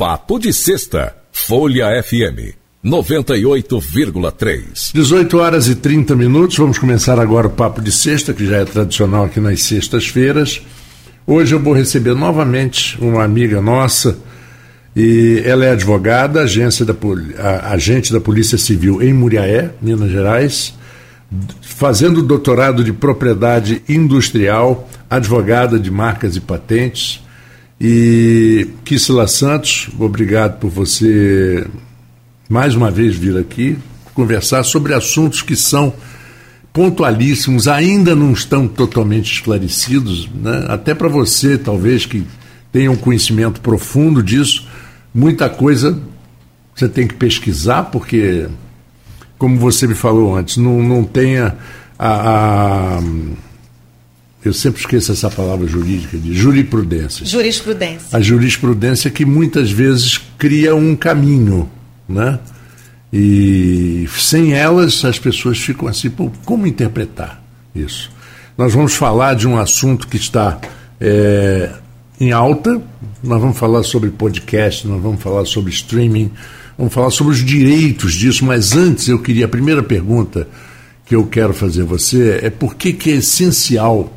Papo de Sexta, Folha FM 98,3. 18 horas e 30 minutos. Vamos começar agora o Papo de Sexta, que já é tradicional aqui nas sextas-feiras. Hoje eu vou receber novamente uma amiga nossa, e ela é advogada, agência da, agente da Polícia Civil em Muriaé, Minas Gerais, fazendo doutorado de propriedade industrial, advogada de marcas e patentes. E Kissela Santos, obrigado por você mais uma vez vir aqui conversar sobre assuntos que são pontualíssimos, ainda não estão totalmente esclarecidos, né? até para você, talvez, que tenha um conhecimento profundo disso, muita coisa você tem que pesquisar, porque, como você me falou antes, não, não tenha a, a eu sempre esqueço essa palavra jurídica, de jurisprudência. Jurisprudência. A jurisprudência que muitas vezes cria um caminho, né? E sem elas as pessoas ficam assim, como interpretar isso? Nós vamos falar de um assunto que está é, em alta, nós vamos falar sobre podcast, nós vamos falar sobre streaming, vamos falar sobre os direitos disso, mas antes eu queria, a primeira pergunta que eu quero fazer a você é por que, que é essencial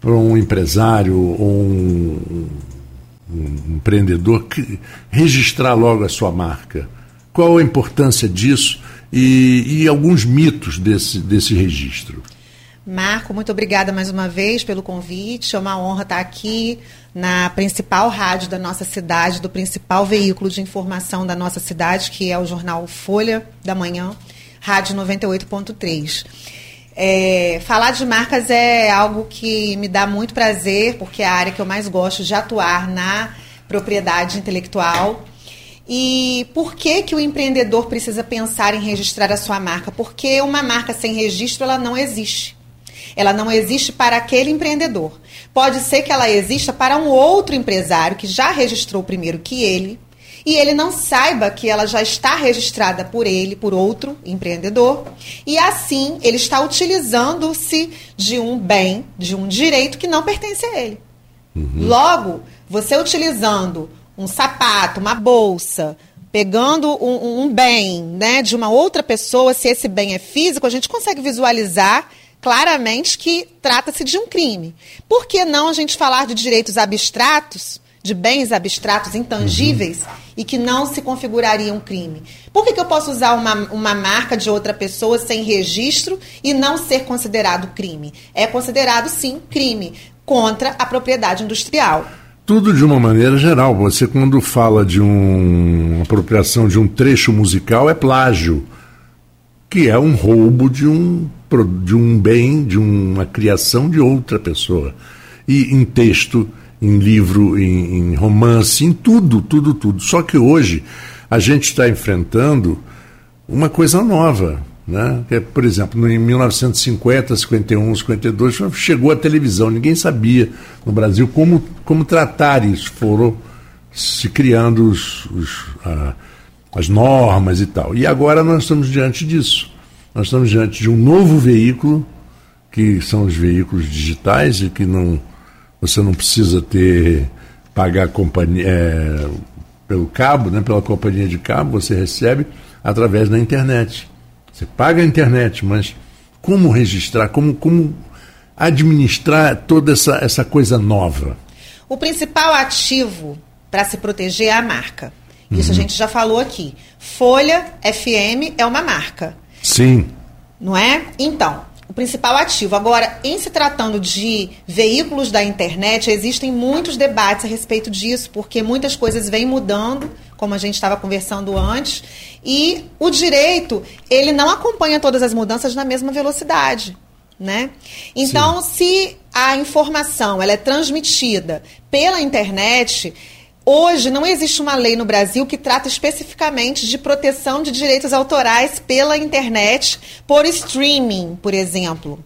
para um empresário ou um, um empreendedor que, registrar logo a sua marca? Qual a importância disso e, e alguns mitos desse, desse registro? Marco, muito obrigada mais uma vez pelo convite. É uma honra estar aqui na principal rádio da nossa cidade, do principal veículo de informação da nossa cidade, que é o jornal Folha da Manhã, Rádio 98.3. É, falar de marcas é algo que me dá muito prazer, porque é a área que eu mais gosto de atuar na propriedade intelectual. E por que, que o empreendedor precisa pensar em registrar a sua marca? Porque uma marca sem registro ela não existe. Ela não existe para aquele empreendedor. Pode ser que ela exista para um outro empresário que já registrou primeiro que ele, e ele não saiba que ela já está registrada por ele, por outro empreendedor, e assim ele está utilizando-se de um bem, de um direito que não pertence a ele. Uhum. Logo, você utilizando um sapato, uma bolsa, pegando um, um, bem né, de uma outra pessoa, se esse bem é físico, a gente consegue visualizar claramente que trata-se de um crime. Por que não a gente falar de direitos abstratos? De bens abstratos, intangíveis, uhum. e que não se configuraria um crime. Por que, que eu posso usar uma, uma marca de outra pessoa sem registro e não ser considerado crime? É considerado, sim, crime contra a propriedade industrial. Tudo de uma maneira geral. Você, quando fala de um, uma apropriação de um trecho musical, é plágio, que é um roubo de um, de um bem, de uma criação de outra pessoa. E em texto em livro, em, em romance, em tudo, tudo, tudo. Só que hoje a gente está enfrentando uma coisa nova. Né? É, por exemplo, em 1950, 51, 52, chegou a televisão, ninguém sabia no Brasil como, como tratar isso. Foram se criando os, os, a, as normas e tal. E agora nós estamos diante disso. Nós estamos diante de um novo veículo, que são os veículos digitais e que não você não precisa ter pagar companhia, é, pelo cabo, né, pela companhia de cabo, você recebe através da internet. Você paga a internet, mas como registrar, como, como administrar toda essa, essa coisa nova? O principal ativo para se proteger é a marca. Isso uhum. a gente já falou aqui. Folha FM é uma marca. Sim. Não é? Então, o principal ativo. Agora, em se tratando de veículos da internet, existem muitos debates a respeito disso, porque muitas coisas vêm mudando, como a gente estava conversando antes, e o direito, ele não acompanha todas as mudanças na mesma velocidade. Né? Então, Sim. se a informação ela é transmitida pela internet, Hoje não existe uma lei no Brasil que trata especificamente de proteção de direitos autorais pela internet por streaming, por exemplo.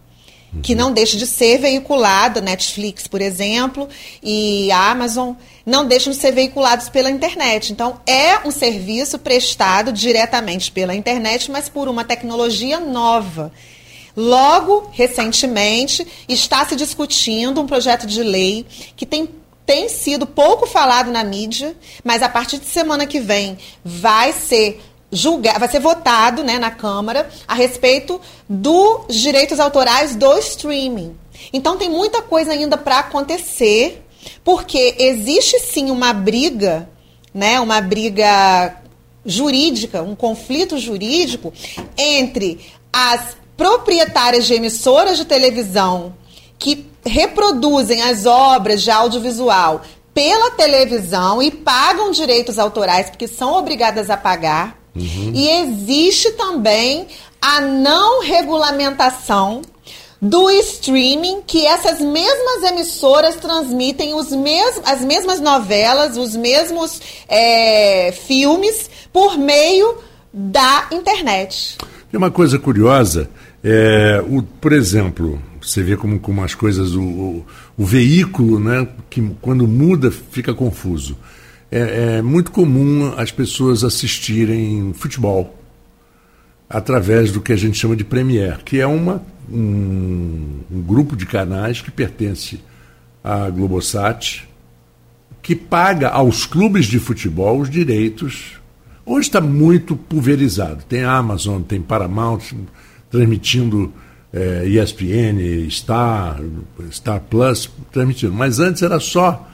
Que não deixa de ser veiculado, Netflix, por exemplo, e a Amazon não deixam de ser veiculados pela internet. Então, é um serviço prestado diretamente pela internet, mas por uma tecnologia nova. Logo, recentemente, está se discutindo um projeto de lei que tem tem sido pouco falado na mídia, mas a partir de semana que vem vai ser julgar, vai ser votado né, na Câmara a respeito dos direitos autorais do streaming. Então tem muita coisa ainda para acontecer, porque existe sim uma briga, né, uma briga jurídica, um conflito jurídico entre as proprietárias de emissoras de televisão que reproduzem as obras de audiovisual pela televisão e pagam direitos autorais porque são obrigadas a pagar. Uhum. E existe também a não regulamentação do streaming, que essas mesmas emissoras transmitem os mes as mesmas novelas, os mesmos é, filmes por meio da internet. Tem uma coisa curiosa, é, o, por exemplo, você vê como, como as coisas, o, o, o, veículo, né, que quando muda fica confuso. É, é muito comum as pessoas assistirem futebol através do que a gente chama de Premiere, que é uma um, um grupo de canais que pertence à Globosat, que paga aos clubes de futebol os direitos. Hoje está muito pulverizado. Tem Amazon, tem Paramount transmitindo é, ESPN, Star, Star Plus transmitindo. Mas antes era só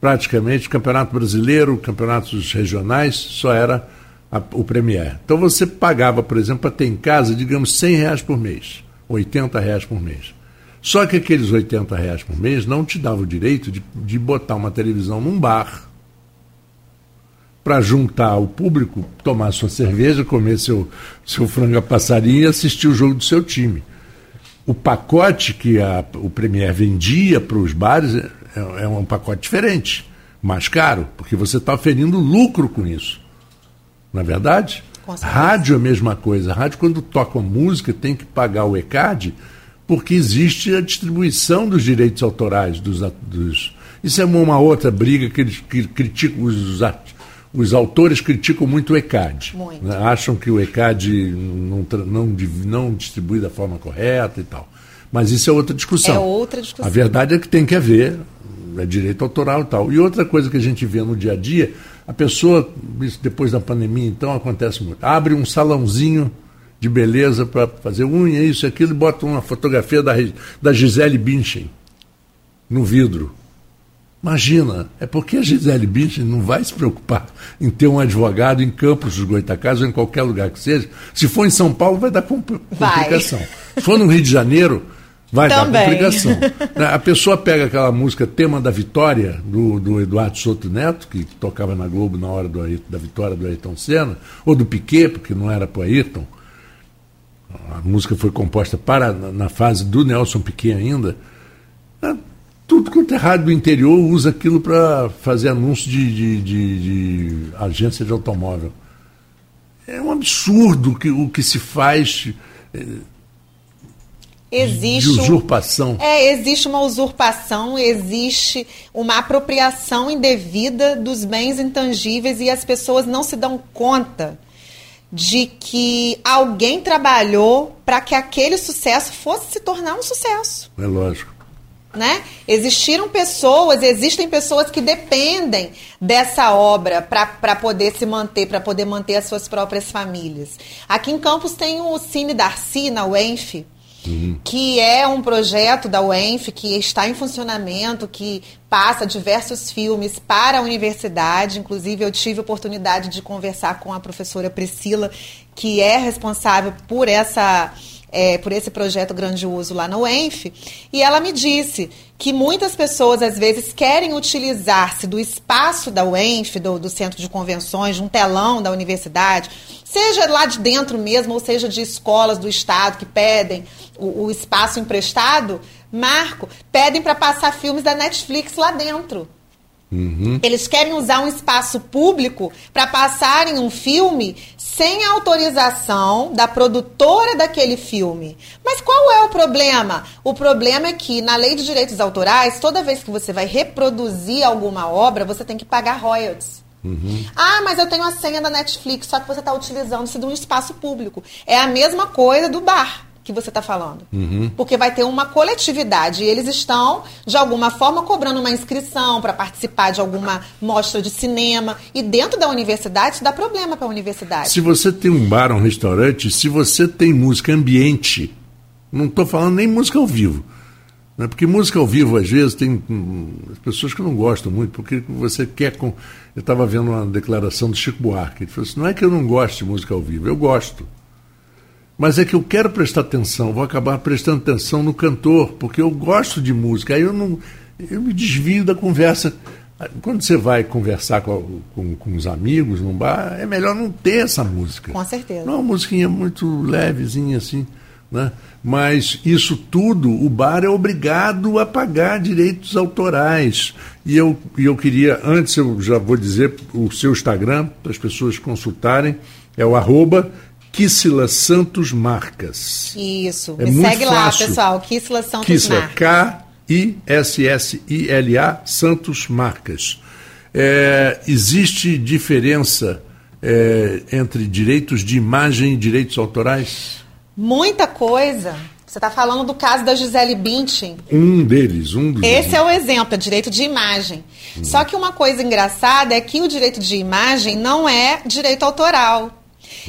praticamente Campeonato Brasileiro, campeonatos regionais, só era a, o Premier. Então você pagava, por exemplo, para ter em casa, digamos, 100 reais por mês. 80 reais por mês. Só que aqueles 80 reais por mês não te dava o direito de, de botar uma televisão num bar para juntar o público, tomar sua cerveja, comer seu, seu frango a passarinho e assistir o jogo do seu time. O pacote que a, o Premier vendia para os bares é, é, um pacote diferente, mais caro, porque você está oferindo lucro com isso. Na é verdade? Rádio é a mesma coisa. Rádio, quando toca uma música, tem que pagar o ECAD, porque existe a distribuição dos direitos autorais dos. dos... Isso é uma outra briga que eles que criticam os, os autores criticam muito o ECAD. Muito. Né? Acham que o ECAD não, não, não distribui da forma correta e tal. Mas isso é outra discussão. É outra discussão. A verdade é que tem que haver é direito autoral e tal. E outra coisa que a gente vê no dia a dia a pessoa, isso depois da pandemia, então, acontece muito. Abre um salãozinho de beleza para fazer unha, isso e aquilo, e bota uma fotografia da, da Gisele Bündchen no vidro. Imagina, é porque a Gisele Bündchen não vai se preocupar em ter um advogado em Campos dos Goitacazes ou em qualquer lugar que seja. Se for em São Paulo, vai dar complicação. Vai. Se for no Rio de Janeiro, Vai Também. dar complicação. Né, a pessoa pega aquela música Tema da Vitória, do, do Eduardo Soto Neto, que tocava na Globo na hora do, da vitória do Ayrton Senna, ou do Piquet, porque não era para Ayrton. A música foi composta para na fase do Nelson Piquet ainda. Tudo quanto é rádio do interior usa aquilo para fazer anúncio de, de, de, de, agência de automóvel. É um absurdo que, o que se faz. É, existe de usurpação. Um, é, existe uma usurpação, existe uma apropriação indevida dos bens intangíveis e as pessoas não se dão conta de que alguém trabalhou para que aquele sucesso fosse se tornar um sucesso. É lógico. Né? Existiram pessoas, existem pessoas que dependem dessa obra para poder se manter, para poder manter as suas próprias famílias. Aqui em Campos tem o Cine Darcy, na UENF, uhum. que é um projeto da UENF que está em funcionamento, que passa diversos filmes para a universidade. Inclusive, eu tive a oportunidade de conversar com a professora Priscila, que é responsável por essa é, por esse projeto grandioso lá na UENF, e ela me disse que muitas pessoas, às vezes, querem utilizar-se do espaço da UENF, do, do centro de convenções, de um telão da universidade, seja lá de dentro mesmo, ou seja de escolas do Estado que pedem o, o espaço emprestado, Marco, pedem para passar filmes da Netflix lá dentro. Uhum. Eles querem usar um espaço público para passarem um filme sem autorização da produtora daquele filme. Mas qual é o problema? O problema é que, na lei de direitos autorais, toda vez que você vai reproduzir alguma obra, você tem que pagar royalties. Uhum. Ah, mas eu tenho a senha da Netflix, só que você está utilizando-se de um espaço público. É a mesma coisa do bar. Que você está falando. Uhum. Porque vai ter uma coletividade e eles estão, de alguma forma, cobrando uma inscrição para participar de alguma mostra de cinema. E dentro da universidade, dá problema para a universidade. Se você tem um bar, um restaurante, se você tem música ambiente, não estou falando nem música ao vivo. Né? Porque música ao vivo, às vezes, tem hum, pessoas que não gostam muito, porque você quer. Com... Eu estava vendo uma declaração do Chico Buarque. Ele falou assim: não é que eu não gosto de música ao vivo, eu gosto. Mas é que eu quero prestar atenção, vou acabar prestando atenção no cantor, porque eu gosto de música. Aí eu não. Eu me desvio da conversa. Quando você vai conversar com, com, com os amigos num bar, é melhor não ter essa música. Com certeza. Não é uma musiquinha muito levezinha assim. Né? Mas isso tudo, o bar é obrigado a pagar direitos autorais. E eu, e eu queria, antes eu já vou dizer o seu Instagram, para as pessoas consultarem, é o arroba Kissila Santos Marcas. Isso, é me segue fácil. lá, pessoal. Kissila Santos Kissila, Marcas. K-I-S-S-I-L-A Santos Marcas. É, existe diferença é, entre direitos de imagem e direitos autorais? Muita coisa. Você está falando do caso da Gisele Bündchen. Um deles, um dos. Esse é o exemplo, é direito de imagem. Hum. Só que uma coisa engraçada é que o direito de imagem não é direito autoral.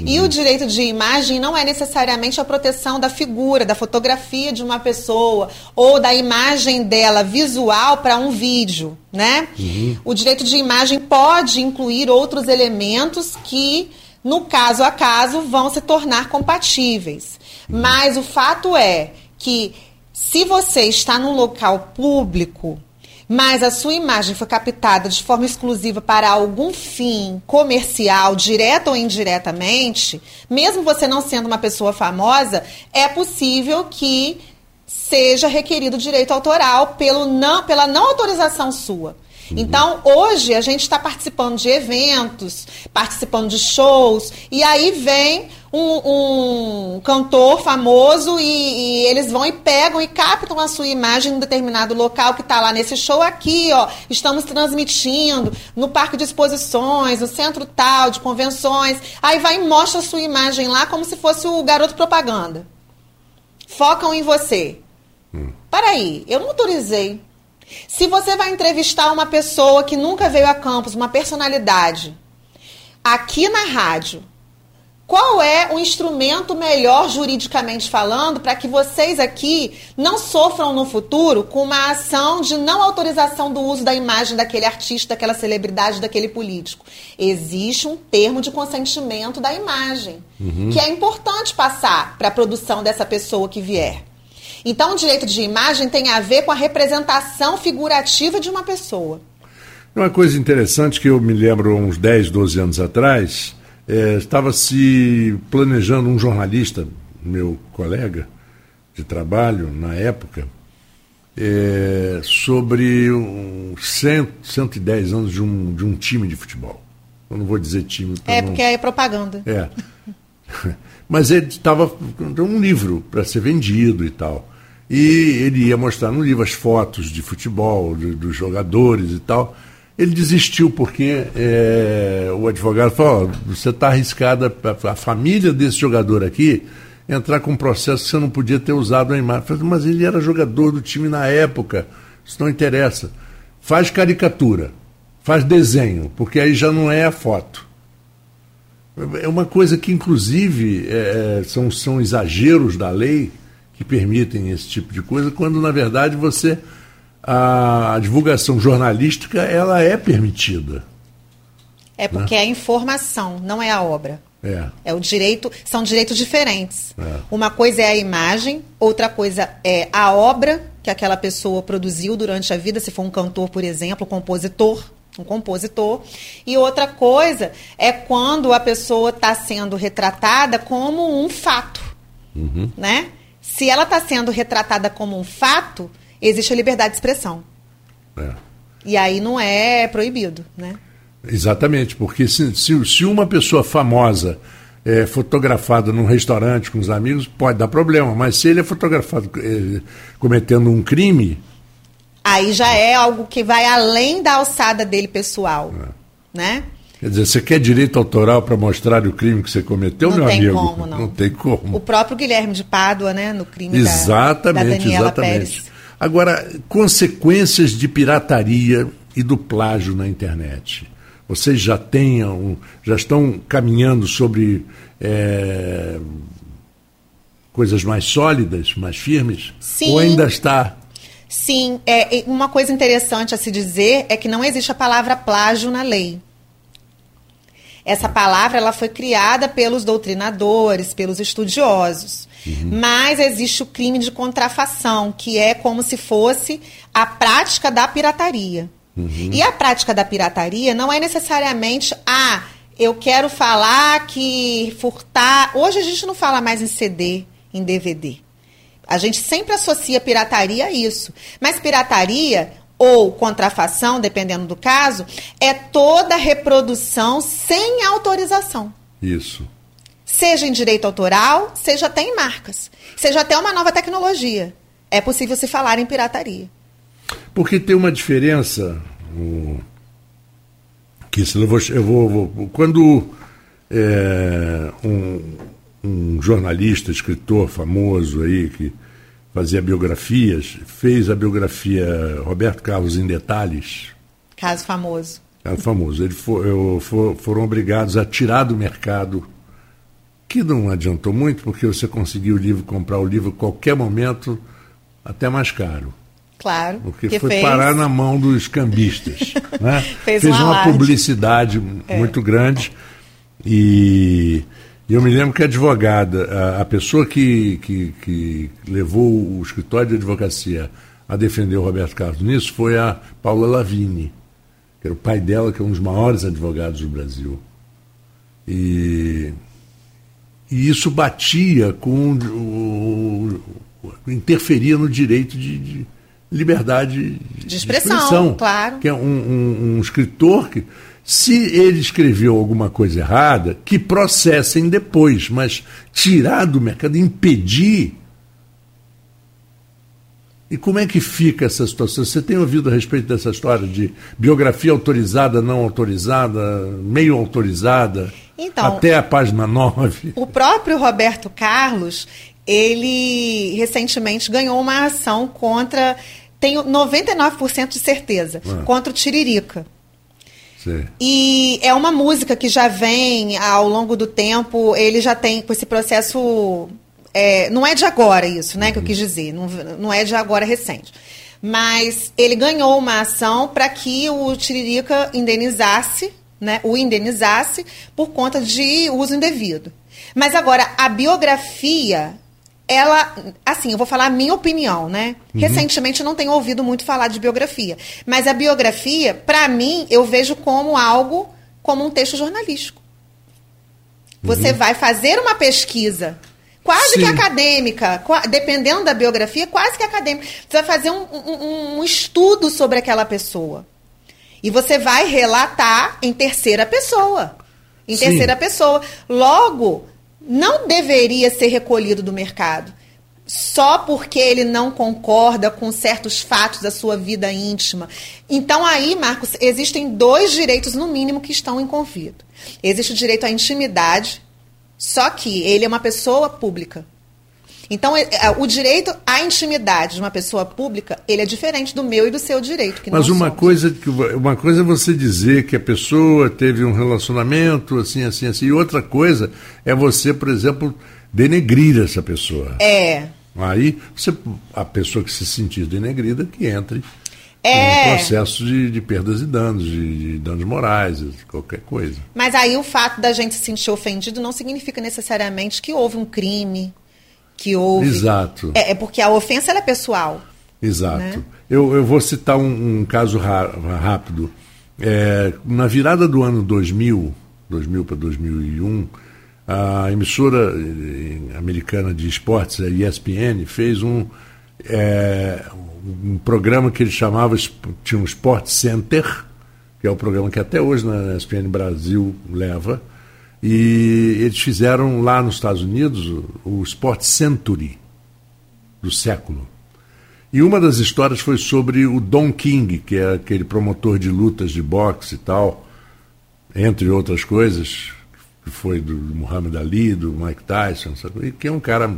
E o direito de imagem não é necessariamente a proteção da figura, da fotografia de uma pessoa ou da imagem dela visual para um vídeo, né? Uhum. O direito de imagem pode incluir outros elementos que, no caso a caso, vão se tornar compatíveis. Mas o fato é que se você está num local público mas a sua imagem foi captada de forma exclusiva para algum fim comercial, direto ou indiretamente, mesmo você não sendo uma pessoa famosa, é possível que seja requerido direito autoral pelo não, pela não autorização sua. Uhum. Então, hoje, a gente está participando de eventos, participando de shows, e aí vem um, um cantor famoso e, e, eles vão e pegam e captam a sua imagem em um determinado local que está lá nesse show aqui, ó. Estamos transmitindo no parque de exposições, no centro tal de convenções. Aí vai e mostra a sua imagem lá como se fosse o garoto propaganda. Focam em você. Hum. Peraí, eu não autorizei. Se você vai entrevistar uma pessoa que nunca veio a campus, uma personalidade, aqui na rádio, qual é o instrumento melhor juridicamente falando para que vocês aqui não sofram no futuro com uma ação de não autorização do uso da imagem daquele artista, daquela celebridade, daquele político? Existe um termo de consentimento da imagem, uhum. que é importante passar para a produção dessa pessoa que vier. Então, o direito de imagem tem a ver com a representação figurativa de uma pessoa. Uma coisa interessante que eu me lembro uns 10, 12 anos atrás, é, estava se planejando um jornalista, meu colega de trabalho na época, é, sobre um cento, 110 anos de um, de um time de futebol. Eu não vou dizer time. É, não... porque é propaganda. É. Mas ele estava um livro para ser vendido e tal. E ele ia mostrar no livro as fotos de futebol, de, dos jogadores e tal. Ele desistiu porque é, o advogado falou: oh, você está arriscada, a família desse jogador aqui entrar com um processo que você não podia ter usado a imagem. Falei, mas ele era jogador do time na época, isso não interessa. Faz caricatura, faz desenho, porque aí já não é a foto. É uma coisa que, inclusive, é, é são, são exageros da lei que permitem esse tipo de coisa, quando na verdade você a divulgação jornalística ela é permitida. É porque né? é a informação, não é a obra. É. é o direito, são direitos diferentes. É. Uma coisa é a imagem, outra coisa é a obra que aquela pessoa produziu durante a vida, se for um cantor, por exemplo, um compositor, um compositor. E outra coisa é quando a pessoa está sendo retratada como um fato, uhum. né? Se ela está sendo retratada como um fato, existe a liberdade de expressão. É. E aí não é proibido, né? Exatamente, porque se, se, se uma pessoa famosa é fotografada num restaurante com os amigos, pode dar problema, mas se ele é fotografado é, cometendo um crime. Aí já é algo que vai além da alçada dele pessoal. É. Né? Quer dizer, você quer direito autoral para mostrar o crime que você cometeu, não meu tem amigo? Como, não. não tem como. O próprio Guilherme de Pádua, né, no crime exatamente, da, da Daniela exatamente. Pérez. Agora, consequências de pirataria e do plágio na internet. Vocês já tenham, já estão caminhando sobre é, coisas mais sólidas, mais firmes? Sim. Ou ainda está Sim, é, uma coisa interessante a se dizer é que não existe a palavra plágio na lei. Essa palavra ela foi criada pelos doutrinadores, pelos estudiosos. Uhum. Mas existe o crime de contrafação, que é como se fosse a prática da pirataria. Uhum. E a prática da pirataria não é necessariamente, ah, eu quero falar que furtar. Hoje a gente não fala mais em CD, em DVD. A gente sempre associa pirataria a isso. Mas pirataria ou contrafação, dependendo do caso, é toda reprodução sem autorização. Isso. Seja em direito autoral, seja até em marcas, seja até uma nova tecnologia. É possível se falar em pirataria. Porque tem uma diferença. que eu vou, eu vou, vou quando é, um, um jornalista, escritor famoso aí que fazia biografias, fez a biografia Roberto Carlos em detalhes. Caso famoso. Caso famoso. Eles for, eu, for, foram obrigados a tirar do mercado, que não adiantou muito, porque você conseguiu o livro, comprar o livro a qualquer momento, até mais caro. Claro. Porque foi fez... parar na mão dos cambistas. né? fez, fez uma alarde. publicidade é. muito grande. E e eu me lembro que a advogada, a, a pessoa que, que, que, levou o escritório de advocacia a defender o Roberto Carlos nisso foi a Paula Lavini, que era o pai dela, que é um dos maiores advogados do Brasil. E, e isso batia com o, interferia no direito de, de liberdade de expressão, de expressão, claro. Que é um, um, um escritor que se ele escreveu alguma coisa errada, que processem depois, mas tirar do mercado, impedir. E como é que fica essa situação? Você tem ouvido a respeito dessa história de biografia autorizada, não autorizada, meio autorizada, então, até a página 9? O próprio Roberto Carlos, ele recentemente ganhou uma ação contra, tenho 99% de certeza, ah. contra o Tiririca. E é uma música que já vem ao longo do tempo, ele já tem com esse processo. É, não é de agora isso, né? Que eu quis dizer. Não, não é de agora recente. Mas ele ganhou uma ação para que o Tiririca indenizasse, né? O indenizasse por conta de uso indevido. Mas agora, a biografia ela, assim, eu vou falar a minha opinião, né? Uhum. Recentemente eu não tenho ouvido muito falar de biografia, mas a biografia, para mim, eu vejo como algo, como um texto jornalístico. Você uhum. vai fazer uma pesquisa quase Sim. que acadêmica, dependendo da biografia, quase que acadêmica. Você vai fazer um, um, um estudo sobre aquela pessoa. E você vai relatar em terceira pessoa. Em Sim. terceira pessoa. Logo, não deveria ser recolhido do mercado só porque ele não concorda com certos fatos da sua vida íntima. Então aí, Marcos, existem dois direitos no mínimo que estão em conflito. Existe o direito à intimidade, só que ele é uma pessoa pública. Então, é, é, o direito à intimidade de uma pessoa pública, ele é diferente do meu e do seu direito. Mas uma somos. coisa, uma coisa é você dizer que a pessoa teve um relacionamento assim, assim, assim, e outra coisa é você, por exemplo, denegrir essa pessoa. É. Aí, você, a pessoa que se sentir denegrida, que entre é. um processo de, de, perdas e danos, de, de, danos morais, qualquer coisa. Mas aí o fato da gente se sentir ofendido não significa necessariamente que houve um crime, que houve. Exato. É, é porque a ofensa é pessoal. Exato. Né? Eu, eu vou citar um, um caso rápido. É, na virada do ano 2000, 2000 para 2001, a emissora eh, americana de esportes, a ESPN, fez um, é, um programa que ele chamava, tinha um Sport Center, que é o programa que até hoje na ESPN Brasil leva, e eles fizeram lá nos Estados Unidos o, Sport Century do século. E uma das histórias foi sobre o Don King, que é aquele promotor de lutas de boxe e tal. entre outras coisas, que foi do Muhammad Ali, do Mike Tyson, sabe? que é um cara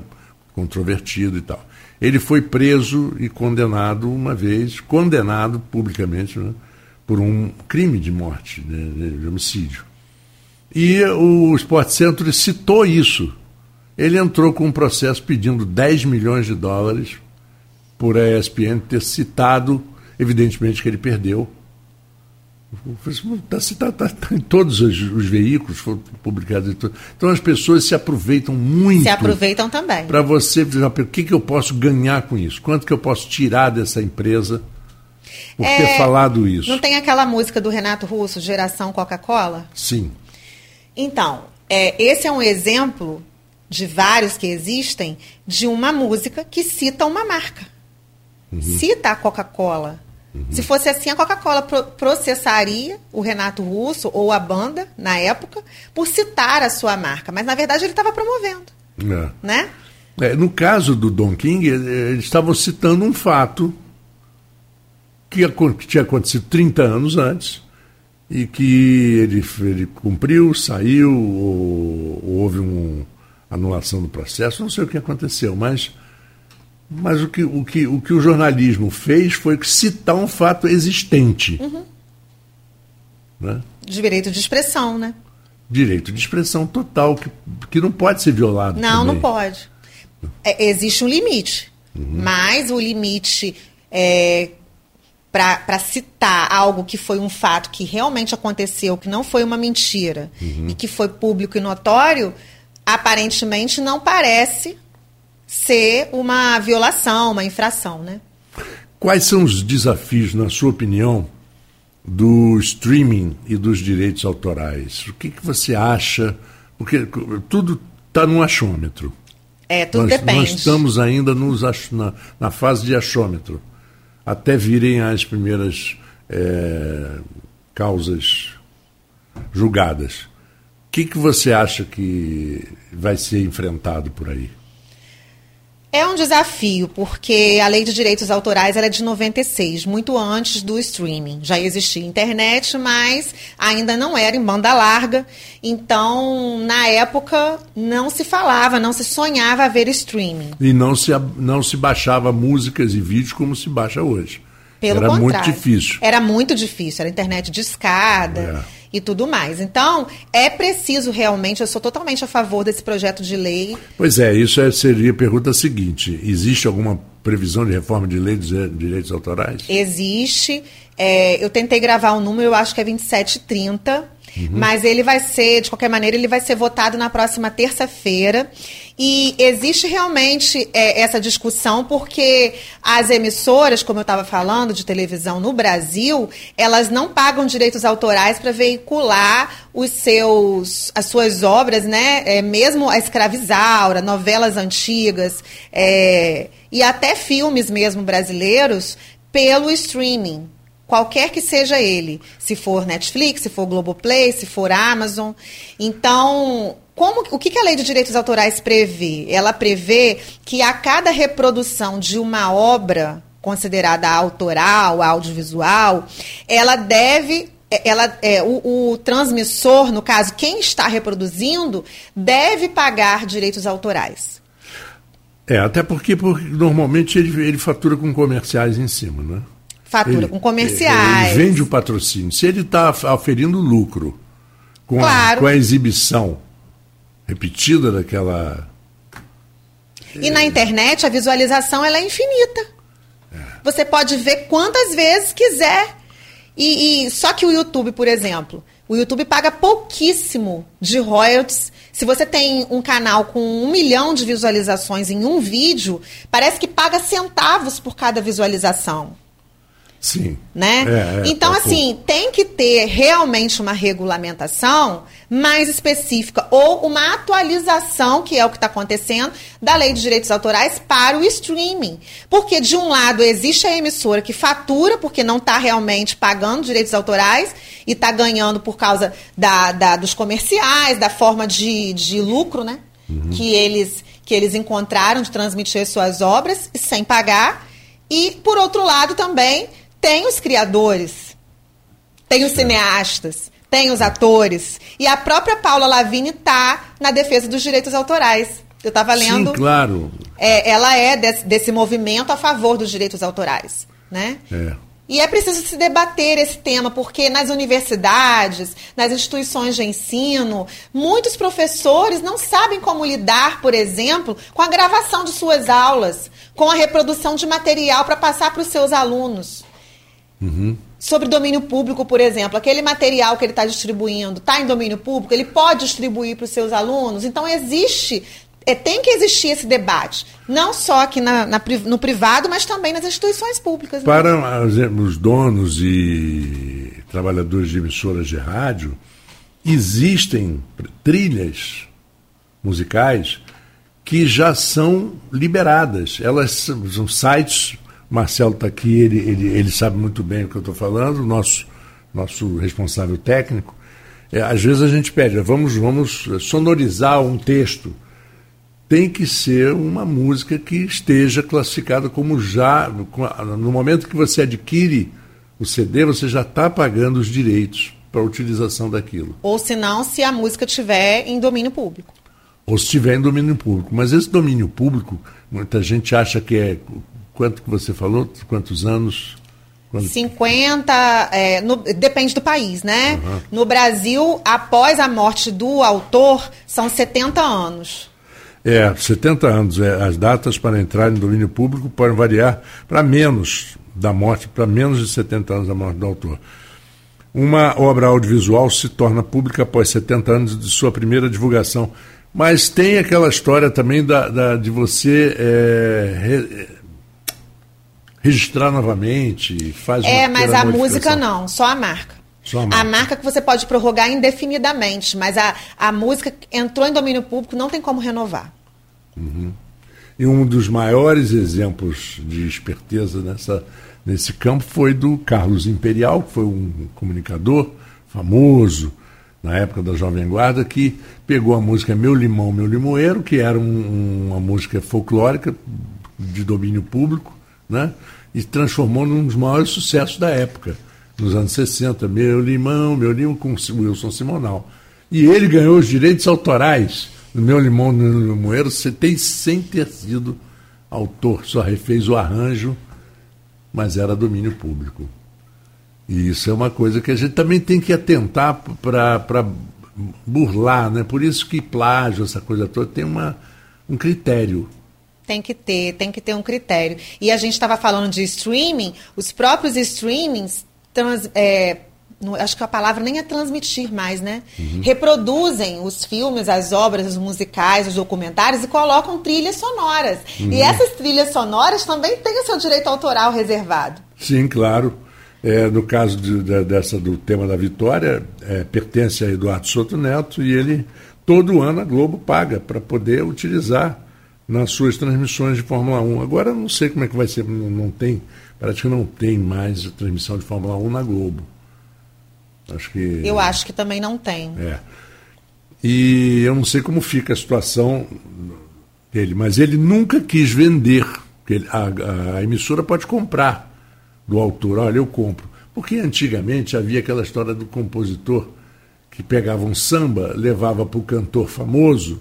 controvertido e tal. Ele foi preso e condenado uma vez, condenado publicamente, né, por um crime de morte, né, de homicídio. E o Sport Center citou isso. Ele entrou com um processo pedindo 10 milhões de dólares por a ESPN ter citado, evidentemente que ele perdeu, Está tá, tá, em todos os, os, veículos, foram publicados. Então as pessoas se aproveitam muito. Se aproveitam também. Para você dizer, o que, que eu posso ganhar com isso? Quanto que eu posso tirar dessa empresa por é, ter falado isso? Não tem aquela música do Renato Russo, Geração Coca-Cola? Sim. Então, é, esse é um exemplo de vários que existem de uma música que cita uma marca. Uhum. Cita a Coca-Cola Uhum. Se fosse assim, a Coca-Cola processaria o Renato Russo ou a banda, na época, por citar a sua marca. Mas, na verdade, ele estava promovendo. É. Né? É, no caso do Don King, eles estavam citando um fato que, que tinha acontecido 30 anos antes e que ele, ele cumpriu, saiu, ou, ou houve uma anulação do processo, não sei o que aconteceu, mas mas o que o, que, o, que o jornalismo fez foi citar um fato existente. Uhum. Né? Direito de expressão, né? Direito de expressão total, que, que não pode ser violado. Não, também. não pode. É, existe um limite. Uhum. Mas o limite é, para citar algo que foi um fato que realmente aconteceu, que não foi uma mentira uhum. e que foi público e notório, aparentemente não parece ser uma violação, uma infração, né? Quais são os desafios, na sua opinião, do streaming e dos direitos autorais? O que, que você acha? Porque tudo está no achômetro. É, tudo nós, depende. Nós estamos ainda nos, na, na fase de achômetro, até virem as primeiras é, causas julgadas. O que, que você acha que vai ser enfrentado por aí? É um desafio, porque a lei de direitos autorais é de 96, muito antes do streaming. Já existia internet, mas ainda não era em banda larga. Então, na época, não se falava, não se sonhava ver streaming. E não se, não se baixava músicas e vídeos como se baixa hoje. Pelo era contrário. muito difícil. Era muito difícil, era internet de escada. É e tudo mais. Então, é preciso realmente, eu sou totalmente a favor desse projeto de lei. Pois é, isso é, seria a pergunta seguinte: existe alguma previsão de reforma de lei dos direitos autorais? Existe. É, eu tentei gravar um número, eu acho que é 2730 Uhum. Mas ele vai ser, de qualquer maneira, ele vai ser votado na próxima terça-feira. E existe realmente é, essa discussão porque as emissoras, como eu estava falando, de televisão no Brasil, elas não pagam direitos autorais para veicular os seus, as suas obras, né? É, mesmo a Escravizaura, novelas antigas é, e até filmes mesmo brasileiros pelo streaming qualquer que seja ele, se for Netflix, se for Globoplay, se for Amazon. Então, como, o que, que a lei de direitos autorais prevê? Ela prevê que a cada reprodução de uma obra considerada autoral, audiovisual, ela deve ela, é, o, o, transmissor, no caso, quem está reproduzindo, deve pagar direitos autorais. É, até porque, porque normalmente ele, ele fatura com comerciais em cima, né? fatura ele, com comerciais. Ele vende o patrocínio. Se ele está oferindo lucro com, claro. a, com a exibição repetida daquela. E na internet a visualização ela é infinita. É. Você pode ver quantas vezes quiser. E, e, só que o YouTube, por exemplo, o YouTube paga pouquíssimo de royalties. Se você tem um canal com um milhão de visualizações em um vídeo, parece que paga centavos por cada visualização. Sim. Né? É, é, então, tá assim, tem que ter realmente uma regulamentação mais específica ou uma atualização, que é o que está acontecendo, da lei de direitos autorais para o streaming. Porque, de um lado, existe a emissora que fatura porque não está realmente pagando direitos autorais e está ganhando por causa da, da, dos comerciais, da forma de, de lucro, né? Uhum. Que, eles, que eles encontraram de transmitir suas obras sem pagar. E, por outro lado, também tem os criadores, tem os cineastas, tem os atores. E a própria Paula Lavigne está na defesa dos direitos autorais. Eu estava lendo. Sim, claro. É, ela é desse, desse, movimento a favor dos direitos autorais. Né? É. E é preciso se debater esse tema, porque nas universidades, nas instituições de ensino, muitos professores não sabem como lidar, por exemplo, com a gravação de suas aulas, com a reprodução de material para passar para os seus alunos. Uhum. Sobre domínio público, por exemplo, aquele material que ele está distribuindo está em domínio público, ele pode distribuir para os seus alunos. Então, existe é, tem que existir esse debate, não só aqui na, na, no privado, mas também nas instituições públicas. Né? Para os donos e trabalhadores de emissoras de rádio, existem trilhas musicais que já são liberadas. Elas são sites. Marcelo está aqui, ele, ele, ele sabe muito bem o que eu estou falando, nosso, nosso responsável técnico. É, às vezes a gente pede, vamos, vamos sonorizar um texto tem que ser uma música que esteja classificada como já. No momento que você adquire o CD, você já está pagando os direitos para a utilização daquilo. Ou se não, se a música estiver em domínio público. Ou se estiver em domínio público. Mas esse domínio público, muita gente acha que é. Quanto que você falou? Quantos anos? Quando... 50, é, no, depende do país, né? Uhum. No Brasil, após a morte do autor, são 70 anos. É, 70 anos. É, as datas para entrar em domínio público podem variar para menos da morte, para menos de 70 anos da morte do autor. Uma obra audiovisual se torna pública após 70 anos de sua primeira divulgação. Mas tem aquela história também da, da de você é, re, registrar novamente, faz É, mas a música não, só a marca. Só a marca. A marca que você pode prorrogar indefinidamente, mas a, a música entrou em domínio público, não tem como renovar. Uhum. E um dos maiores exemplos de esperteza nessa, nesse campo foi do Carlos Imperial, que foi um comunicador famoso na época da Jovem Guarda, que pegou a música Meu Limão, Meu Limoeiro, que era um, uma música folclórica de domínio público, né? e transformou num dos maiores sucessos da época, nos anos 60. Meu Limão, Meu Limão, com Wilson Simonal. E ele ganhou os direitos autorais no meu limão no limoeiro, tem sem ter sido autor, só refez o arranjo, mas era domínio público. E isso é uma coisa que a gente também tem que atentar para burlar, né? Por isso que plágio, essa coisa toda, tem uma, um critério. Tem que ter, tem que ter um critério. E a gente estava falando de streaming, os próprios streamings trans, é, acho que a palavra nem é transmitir mais, né? Uhum. Reproduzem os filmes, as obras, os musicais, os documentários e colocam trilhas sonoras. Uhum. E essas trilhas sonoras também têm o seu direito autoral reservado. Sim, claro. É, no caso de, de, dessa do tema da Vitória, é, pertence a Eduardo Soto Neto e ele, todo ano, a Globo paga para poder utilizar nas suas transmissões de Fórmula 1. Agora, não sei como é que vai ser, não, não tem, parece que não tem mais transmissão de Fórmula 1 na Globo. Acho que. Eu acho que também não tem. É. E eu não sei como fica a situação dele, mas ele nunca quis vender. Ele, a, a emissora pode comprar do autor, olha, eu compro. Porque antigamente havia aquela história do compositor que pegava um samba, levava para o cantor famoso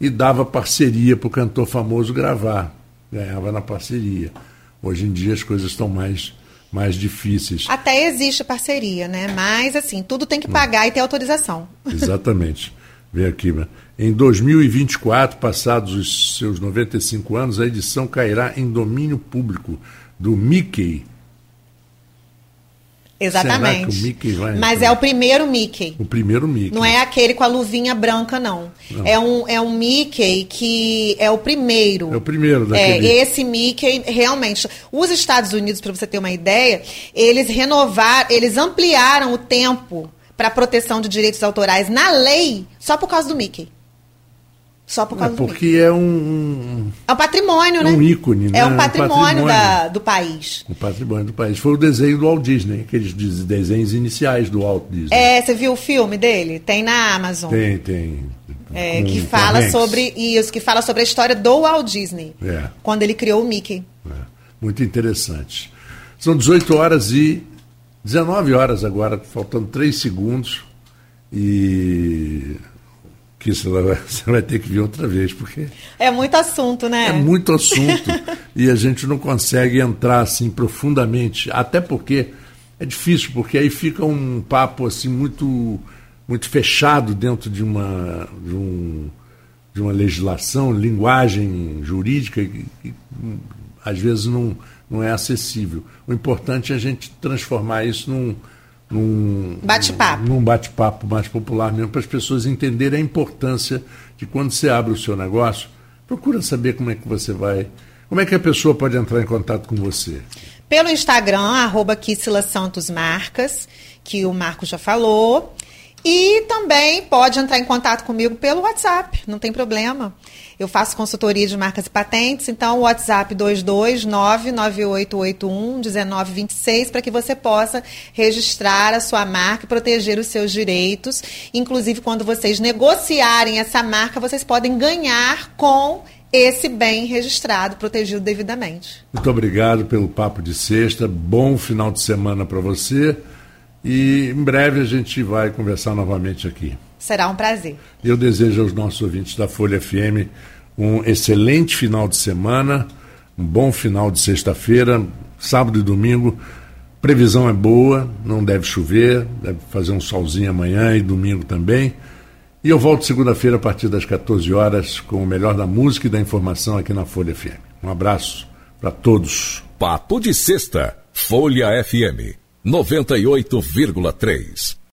e dava parceria para o cantor famoso gravar. Ganhava na parceria. Hoje em dia as coisas estão mais mais difíceis. Até existe parceria, né? Mas, assim, tudo tem que pagar e ter autorização. Exatamente. Vem aqui. Né? Em 2024, passados os seus 95 anos, a edição cairá em domínio público do Mickey Exatamente. Mas é o primeiro Mickey. O primeiro Mickey. Não é aquele com a luvinha branca, não. não. É, um, é um Mickey que é o primeiro. É o primeiro daquele. É, esse Mickey, realmente. Os Estados Unidos, para você ter uma ideia, eles renovaram, eles ampliaram o tempo para proteção de direitos autorais na lei só por causa do Mickey. Só por causa é porque é um. É um patrimônio, né? Um ícone, né? É um patrimônio, um patrimônio. Da, do país. Um patrimônio do país. Foi o desenho do Walt Disney, aqueles desenhos iniciais do Walt Disney. É, você viu o filme dele? Tem na Amazon. Tem, tem. É, que fala sobre isso, que fala sobre a história do Walt Disney. É. Quando ele criou o Mickey. É. Muito interessante. São 18 horas e 19 horas agora, faltando 3 segundos. E que isso você vai ter que vir outra vez, porque. É muito assunto, né? É muito assunto. e a gente não consegue entrar assim profundamente. Até porque é difícil, porque aí fica um papo assim muito, muito fechado dentro de uma, de, um, de uma legislação, linguagem jurídica, que, que às vezes não, não é acessível. O importante é a gente transformar isso num num bate-papo. num bate-papo mais popular mesmo para as pessoas entenderem a importância de quando você abre o seu negócio procura saber como é que você vai como é que a pessoa pode entrar em contato com você. Pelo Instagram arroba Santos Marcas que o Marco já falou. E também pode entrar em contato comigo pelo WhatsApp, não tem problema. Eu faço consultoria de marcas e patentes, então o WhatsApp 22998811926 para que você possa registrar a sua marca e proteger os seus direitos. Inclusive, quando vocês negociarem essa marca, vocês podem ganhar com esse bem registrado, protegido devidamente. Muito obrigado pelo papo de sexta. Bom final de semana para você. E em breve a gente vai conversar novamente aqui. Será um prazer. Eu desejo aos nossos ouvintes da Folha FM um excelente final de semana, um bom final de sexta-feira, sábado e domingo. Previsão é boa, não deve chover, deve fazer um solzinho amanhã e domingo também. E eu volto segunda-feira a partir das 14 horas com o melhor da música e da informação aqui na Folha FM. Um abraço para todos. Papo de Sexta, Folha FM 98,3.